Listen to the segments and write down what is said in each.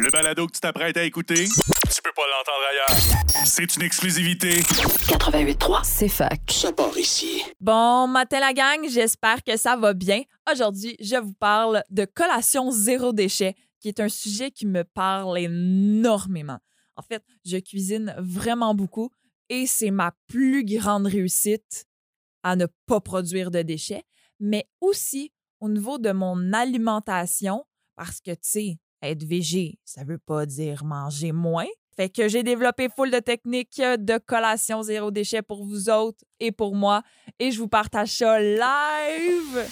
Le balado que tu t'apprêtes à écouter, tu peux pas l'entendre ailleurs. C'est une exclusivité. 88.3, c'est fac. Ça part ici. Bon matin la gang, j'espère que ça va bien. Aujourd'hui, je vous parle de collation zéro déchet, qui est un sujet qui me parle énormément. En fait, je cuisine vraiment beaucoup et c'est ma plus grande réussite à ne pas produire de déchets, mais aussi au niveau de mon alimentation, parce que, tu sais, être végé, ça veut pas dire manger moins. Fait que j'ai développé full de techniques de collation zéro déchet pour vous autres et pour moi. Et je vous partage ça live.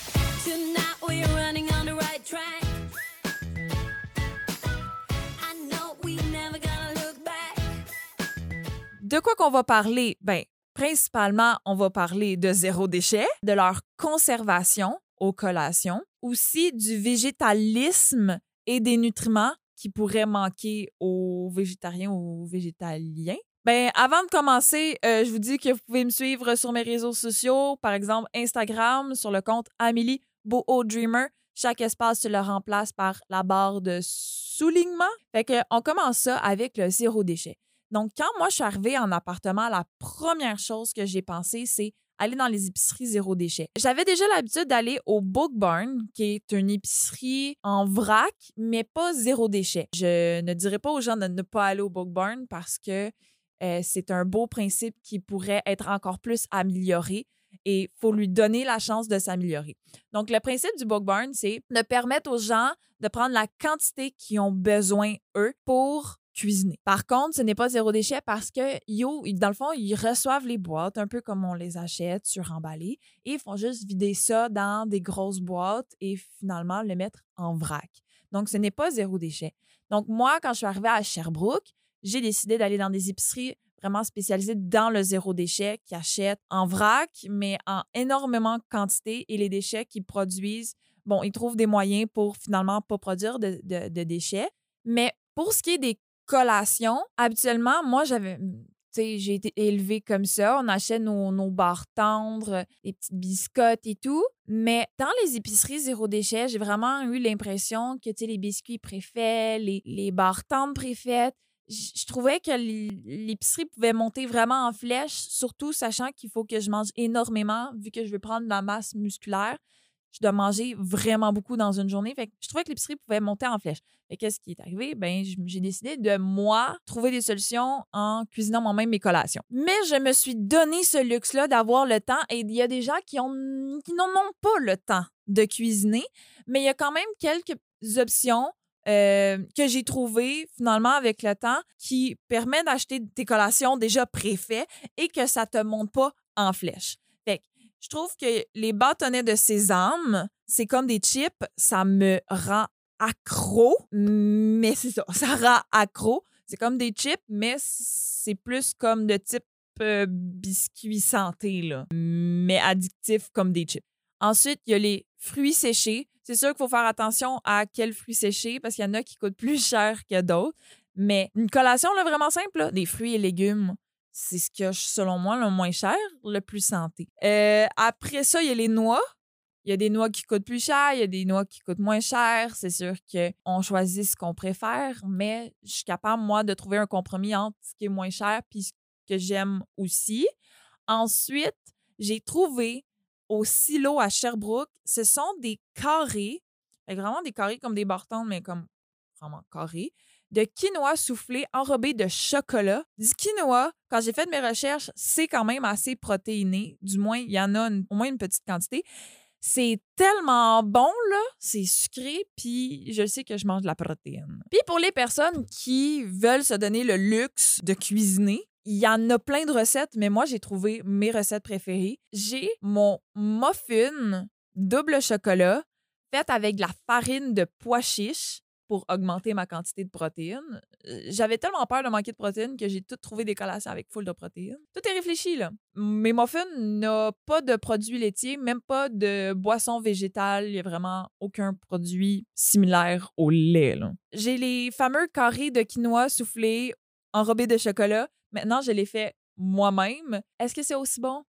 De quoi qu'on va parler? Ben, principalement, on va parler de zéro déchet, de leur conservation aux collations, aussi du végétalisme et des nutriments qui pourraient manquer aux végétariens ou aux végétaliens. Ben, avant de commencer, euh, je vous dis que vous pouvez me suivre sur mes réseaux sociaux, par exemple Instagram, sur le compte Amélie Boho Dreamer. Chaque espace se le remplace par la barre de soulignement. Fait que on commence ça avec le zéro déchet. Donc, quand moi je suis arrivée en appartement, la première chose que j'ai pensé, c'est aller dans les épiceries zéro déchet. J'avais déjà l'habitude d'aller au Book Barn, qui est une épicerie en vrac, mais pas zéro déchet. Je ne dirais pas aux gens de ne pas aller au Book Barn parce que euh, c'est un beau principe qui pourrait être encore plus amélioré et il faut lui donner la chance de s'améliorer. Donc, le principe du Book Barn, c'est de permettre aux gens de prendre la quantité qu'ils ont besoin, eux, pour cuisiner. Par contre, ce n'est pas zéro déchet parce que, yo, dans le fond, ils reçoivent les boîtes un peu comme on les achète suremballées et ils font juste vider ça dans des grosses boîtes et finalement le mettre en vrac. Donc, ce n'est pas zéro déchet. Donc, moi, quand je suis arrivée à Sherbrooke, j'ai décidé d'aller dans des épiceries vraiment spécialisées dans le zéro déchet qui achètent en vrac, mais en énormément de quantité et les déchets qu'ils produisent, bon, ils trouvent des moyens pour finalement pas produire de déchets. Mais pour ce qui est des collations, habituellement, moi, j'avais. Sais, j'ai été élevée comme ça. On achète nos, nos tendres, les petites biscottes et tout. Mais dans les épiceries zéro déchet, j'ai vraiment eu l'impression que, les biscuits préfaits, les, les tendres préfaites, je trouvais que l'épicerie pouvait monter vraiment en flèche, surtout sachant qu'il faut que je mange énormément, vu que je veux prendre de la masse musculaire. Je dois manger vraiment beaucoup dans une journée. Je trouvais que l'épicerie pouvait monter en flèche. Et qu'est-ce qui est arrivé? Ben, j'ai décidé de, moi, trouver des solutions en cuisinant moi-même mes collations. Mais je me suis donné ce luxe-là d'avoir le temps et il y a des gens qui, n'en ont pas le temps de cuisiner, mais il y a quand même quelques options euh, que j'ai trouvées finalement avec le temps qui permet d'acheter tes collations déjà préfaites et que ça te monte pas en flèche. Je trouve que les bâtonnets de sésame, c'est comme des chips, ça me rend accro, mais c'est ça, ça rend accro. C'est comme des chips, mais c'est plus comme de type euh, biscuit santé, là, mais addictif comme des chips. Ensuite, il y a les fruits séchés. C'est sûr qu'il faut faire attention à quels fruits séchés parce qu'il y en a qui coûtent plus cher que d'autres. Mais une collation là, vraiment simple, des fruits et légumes, c'est ce qui est, selon moi, le moins cher, le plus santé. Euh, après ça, il y a les noix. Il y a des noix qui coûtent plus cher, il y a des noix qui coûtent moins cher. C'est sûr qu'on choisit ce qu'on préfère, mais je suis capable, moi, de trouver un compromis entre ce qui est moins cher puis ce que j'aime aussi. Ensuite, j'ai trouvé au silo à Sherbrooke, ce sont des carrés, vraiment des carrés comme des bartons, mais comme vraiment carrés, de quinoa soufflé enrobé de chocolat. Du quinoa, quand j'ai fait mes recherches, c'est quand même assez protéiné. Du moins, il y en a une- au moins une petite quantité. C'est tellement bon, là. C'est sucré, puis je sais que je mange de la protéine. Puis pour les personnes qui veulent se donner le luxe de cuisiner, il y en a plein de recettes, mais moi, j'ai trouvé mes recettes préférées. J'ai mon muffin double chocolat fait avec de la farine de pois chiche pour augmenter ma quantité de protéines. Euh, J'avais tellement peur de manquer de protéines que j'ai tout trouvé des collations avec full de protéines. Tout est réfléchi, là. Mes muffins n'ont pas de produits laitiers, même pas de boisson végétale. Il n'y a vraiment aucun produit similaire au lait, là. J'ai les fameux carrés de quinoa soufflés enrobés de chocolat. Maintenant, je les fais moi-même. Est-ce que c'est aussi bon?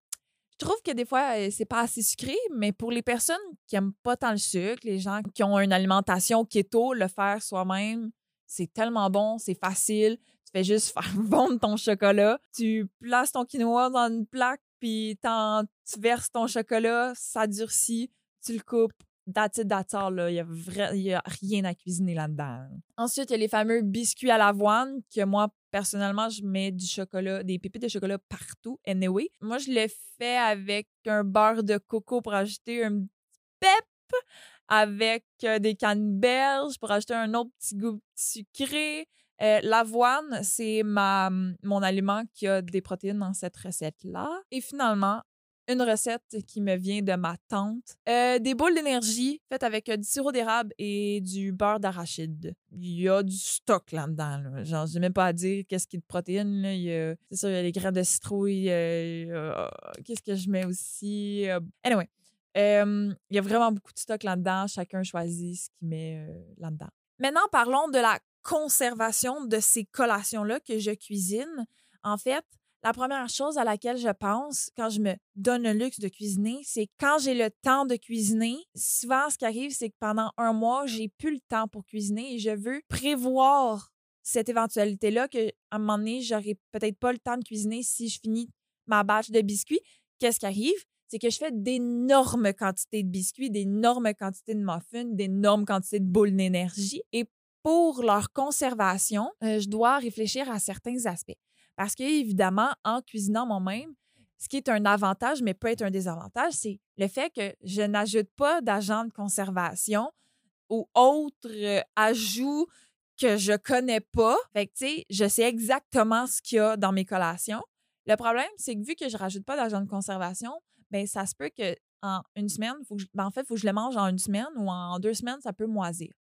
Je trouve que des fois, euh, c'est pas assez sucré, mais pour les personnes qui aiment pas tant le sucre, les gens qui ont une alimentation keto, le faire soi-même, C'est tellement bon, c'est facile. Tu fais juste faire fondre ton chocolat. Tu places ton quinoa dans une plaque, puis tu verses ton chocolat, ça durcit, tu le coupes. That's là. Il n'y a, rien à cuisiner là-dedans. Ensuite, il y a les fameux biscuits à l'avoine que moi, personnellement, je mets du chocolat, des pépites de chocolat partout. Anyway, moi, je le fais avec un beurre de coco pour ajouter un petit pep, avec euh, des canneberges pour ajouter un autre petit goût sucré. Euh, L'avoine, c'est ma, mon aliment qui a des protéines dans cette recette-là. Et finalement, une recette qui me vient de ma tante. Euh, des boules d'énergie faites avec euh, du sirop d'érable et du beurre d'arachide. Il y a du stock là-dedans. Là. Genre, je même pas à dire qu'est-ce qui est de protéines. là. Il y a- C'est sûr, il y a les graines de citrouille. euh, qu'est-ce que je mets aussi? Anyway, il y a vraiment beaucoup de stock là-dedans. Chacun choisit ce qu'il met là-dedans. Maintenant, parlons de la conservation de ces collations-là que je cuisine. En fait, la première chose à laquelle je pense quand je me donne le luxe de cuisiner, c'est quand j'ai le temps de cuisiner. Souvent, ce qui arrive, c'est que pendant un mois, j'ai plus le temps pour cuisiner et je veux prévoir cette éventualité-là que à un moment donné, j'aurai peut-être pas le temps de cuisiner si je finis ma batch de biscuits. Qu'est-ce qui arrive? C'est que je fais d'énormes quantités de biscuits, d'énormes quantités de muffins, d'énormes quantités de boules d'énergie. Et pour leur conservation, euh, je dois réfléchir à certains aspects. Parce que, évidemment, en cuisinant moi-même, ce qui est un avantage, mais peut être un désavantage, c'est le fait que je n'ajoute pas d'agent de conservation ou autres euh, ajouts que je connais pas. Fait que, tu sais, je sais exactement ce qu'il y a dans mes collations. Le problème, c'est que vu que je rajoute pas d'agent de conservation, ben ça se peut que en une semaine, faut que je- ben, en fait, il faut que je le mange en une semaine ou en deux semaines, ça peut moisir.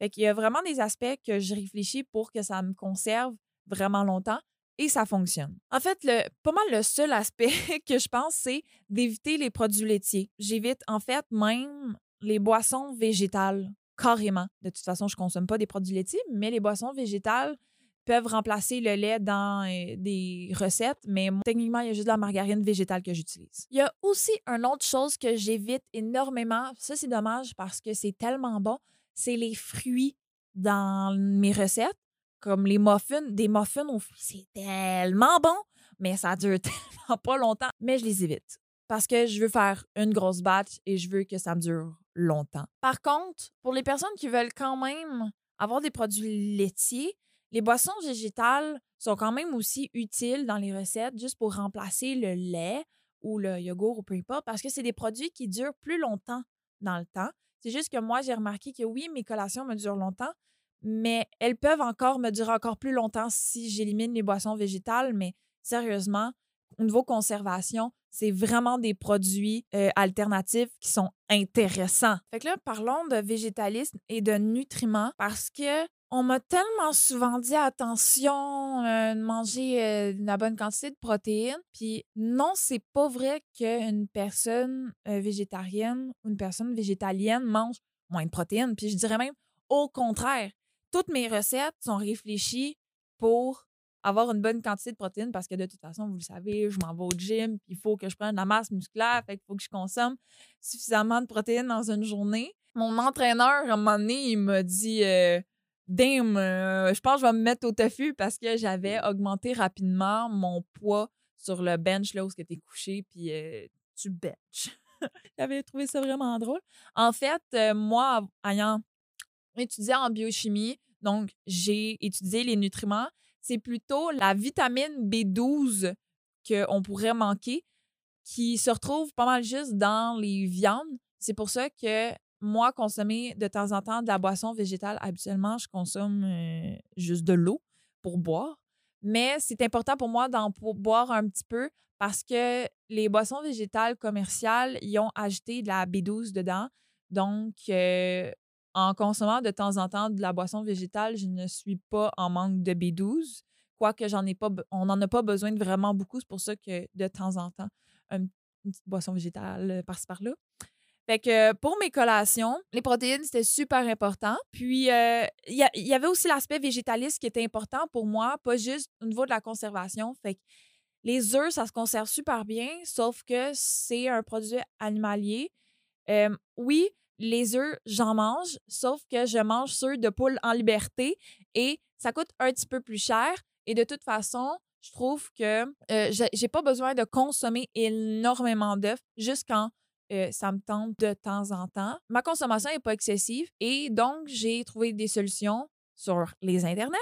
Fait qu'il y a vraiment des aspects que je réfléchis pour que ça me conserve vraiment longtemps et ça fonctionne. En fait, le, pas mal le seul aspect que je pense, c'est d'éviter les produits laitiers. J'évite en fait même les boissons végétales, carrément. De toute façon, je consomme pas des produits laitiers, mais les boissons végétales peuvent remplacer le lait dans euh, des recettes, mais techniquement, il y a juste de la margarine végétale que j'utilise. Il y a aussi une autre chose que j'évite énormément. Ça, c'est dommage parce que c'est tellement bon. C'est les fruits dans mes recettes, comme les muffins. Des muffins fruits, c'est tellement bon, mais ça dure tellement pas longtemps. Mais je les évite parce que je veux faire une grosse batch et je veux que ça me dure longtemps. Par contre, pour les personnes qui veulent quand même avoir des produits laitiers, les boissons végétales sont quand même aussi utiles dans les recettes juste pour remplacer le lait ou le yogourt ou peu importe parce que c'est des produits qui durent plus longtemps dans le temps. C'est juste que moi, j'ai remarqué que oui, mes collations me durent longtemps, mais elles peuvent encore me durer encore plus longtemps si j'élimine les boissons végétales. Mais sérieusement, au niveau conservation, c'est vraiment des produits euh, alternatifs qui sont intéressants. Fait que là, parlons de végétalisme et de nutriments parce que on m'a tellement souvent dit attention euh, manger euh, la bonne quantité de protéines. Puis non, c'est pas vrai qu'une personne euh, végétarienne ou une personne végétalienne mange moins de protéines. Puis je dirais même au contraire. Toutes mes recettes sont réfléchies pour avoir une bonne quantité de protéines parce que de toute façon, vous le savez, je m'en vais au gym, puis il faut que je prenne de la masse musculaire, fait qu'il faut que je consomme suffisamment de protéines dans une journée. Mon entraîneur, à un moment donné, il m'a dit euh, Damn, euh, je pense que je vais me mettre au tofu parce que j'avais augmenté rapidement mon poids sur le bench là où tu es couché, puis euh, tu bench. J'avais trouvé ça vraiment drôle. En fait, euh, moi, ayant étudié en biochimie, donc j'ai étudié les nutriments, c'est plutôt la vitamine B12 qu'on pourrait manquer qui se retrouve pas mal juste dans les viandes. C'est pour ça que moi, consommer de temps en temps de la boisson végétale, habituellement, je consomme euh, juste de l'eau pour boire. Mais c'est important pour moi d'en boire un petit peu parce que les boissons végétales commerciales, ils ont ajouté de la B12 dedans. Donc, euh, en consommant de temps en temps de la boisson végétale, je ne suis pas en manque de B12. Quoique j'en ai pas, on n'en a pas besoin de vraiment beaucoup. C'est pour ça que de temps en temps, un- une petite boisson végétale euh, par-ci par-là. Fait que pour mes collations, les protéines, c'était super important. Puis, euh, il y, avait aussi l'aspect végétaliste qui était important pour moi, pas juste au niveau de la conservation. Fait que les œufs, ça se conserve super bien, sauf que c'est un produit animalier. Euh, oui, les œufs, j'en mange, sauf que je mange ceux de poule en liberté et ça coûte un petit peu plus cher. Et de toute façon, je trouve que euh, j'ai pas besoin de consommer énormément d'œufs juste quand euh, ça me tente de temps en temps. Ma consommation n'est pas excessive et donc j'ai trouvé des solutions sur les internets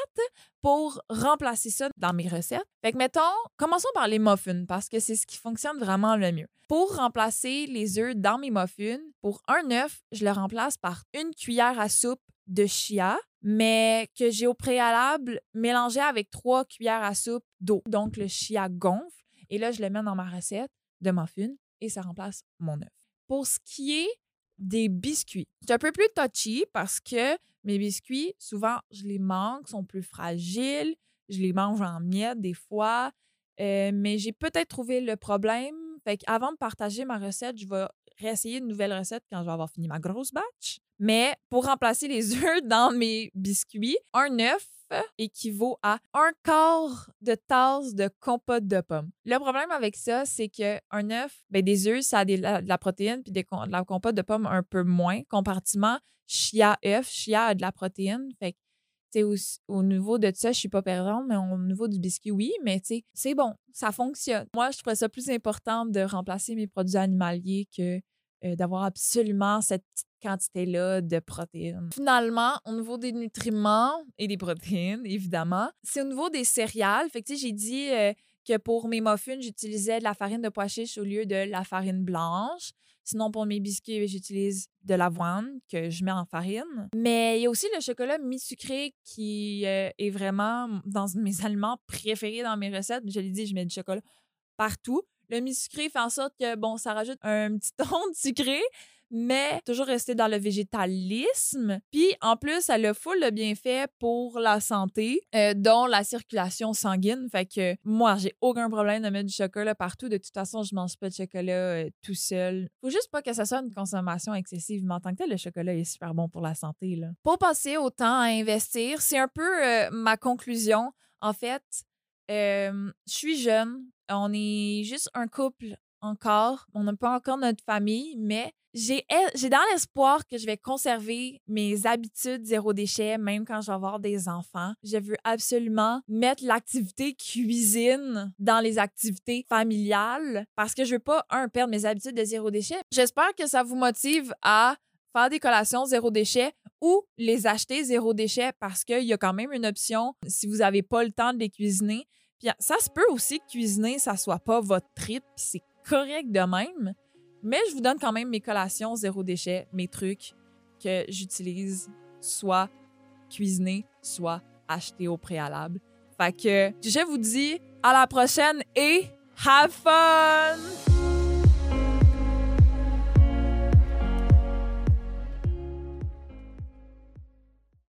pour remplacer ça dans mes recettes. Fait que mettons, commençons par les muffins parce que c'est ce qui fonctionne vraiment le mieux. Pour remplacer les œufs dans mes muffins, pour un œuf, je le remplace par une cuillère à soupe de chia, mais que j'ai au préalable mélangé avec trois cuillères à soupe d'eau. Donc le chia gonfle et là je le mets dans ma recette de muffins et ça remplace mon œuf. Pour ce qui est des biscuits, c'est un peu plus touchy parce que mes biscuits, souvent, je les manque, sont plus fragiles, je les mange en miettes des fois, euh, mais j'ai peut-être trouvé le problème. Fait qu'avant de partager ma recette, je vais réessayer une nouvelle recette quand je vais avoir fini ma grosse batch. Mais pour remplacer les œufs dans mes biscuits, un œuf équivaut à un quart de tasse de compote de pommes. Le problème avec ça, c'est que un œuf, ben des œufs, ça a de la protéine puis de la compote de pommes un peu moins. Comparativement, chia œuf, chia a de la protéine. Fait que, au, au niveau de ça, je suis pas perdante, mais au niveau du biscuit, oui. Mais c'est bon, ça fonctionne. Moi, je trouvais ça plus important de remplacer mes produits animaliers que euh, d'avoir absolument cette petite quantité-là de protéines. Finalement, au niveau des nutriments et des protéines, évidemment, c'est au niveau des céréales. Fait que, j'ai dit euh, que pour mes muffins, j'utilisais de la farine de pois chiche au lieu de la farine blanche. Sinon, pour mes biscuits, j'utilise de l'avoine que je mets en farine. Mais il y a aussi le chocolat mi-sucré qui euh, est vraiment dans mes aliments préférés dans mes recettes. Je l'ai dit, je mets du chocolat partout. Le mi-sucré fait en sorte que, bon, ça rajoute un petit ton de sucré, mais toujours rester dans le végétalisme. Puis, en plus, elle a full de bienfaits pour la santé, euh, dont la circulation sanguine. Fait que moi, j'ai aucun problème de mettre du chocolat partout. De toute façon, je mange pas de chocolat euh, tout seul. Faut juste pas que ça soit une consommation excessive. Mais en tant que tel, le chocolat est super bon pour la santé. Là. Pour passer au temps à investir, c'est un peu euh, ma conclusion. En fait, je suis jeune. On est juste un couple encore. On n'a pas encore notre famille, mais j'ai dans l'espoir que je vais conserver mes habitudes zéro déchet, même quand je vais avoir des enfants. Je veux absolument mettre l'activité cuisine dans les activités familiales parce que je veux pas, un, perdre mes habitudes de zéro déchet. J'espère que ça vous motive à faire des collations zéro déchet ou les acheter zéro déchet parce qu'il y a quand même une option si vous n'avez pas le temps de les cuisiner. Puis ça se peut aussi que cuisiner, ça soit pas votre trip, c'est correct de même. Mais je vous donne quand même mes collations zéro déchet, mes trucs que j'utilise soit cuisinés, soit achetés au préalable. Fait que je vous dis à la prochaine et have fun!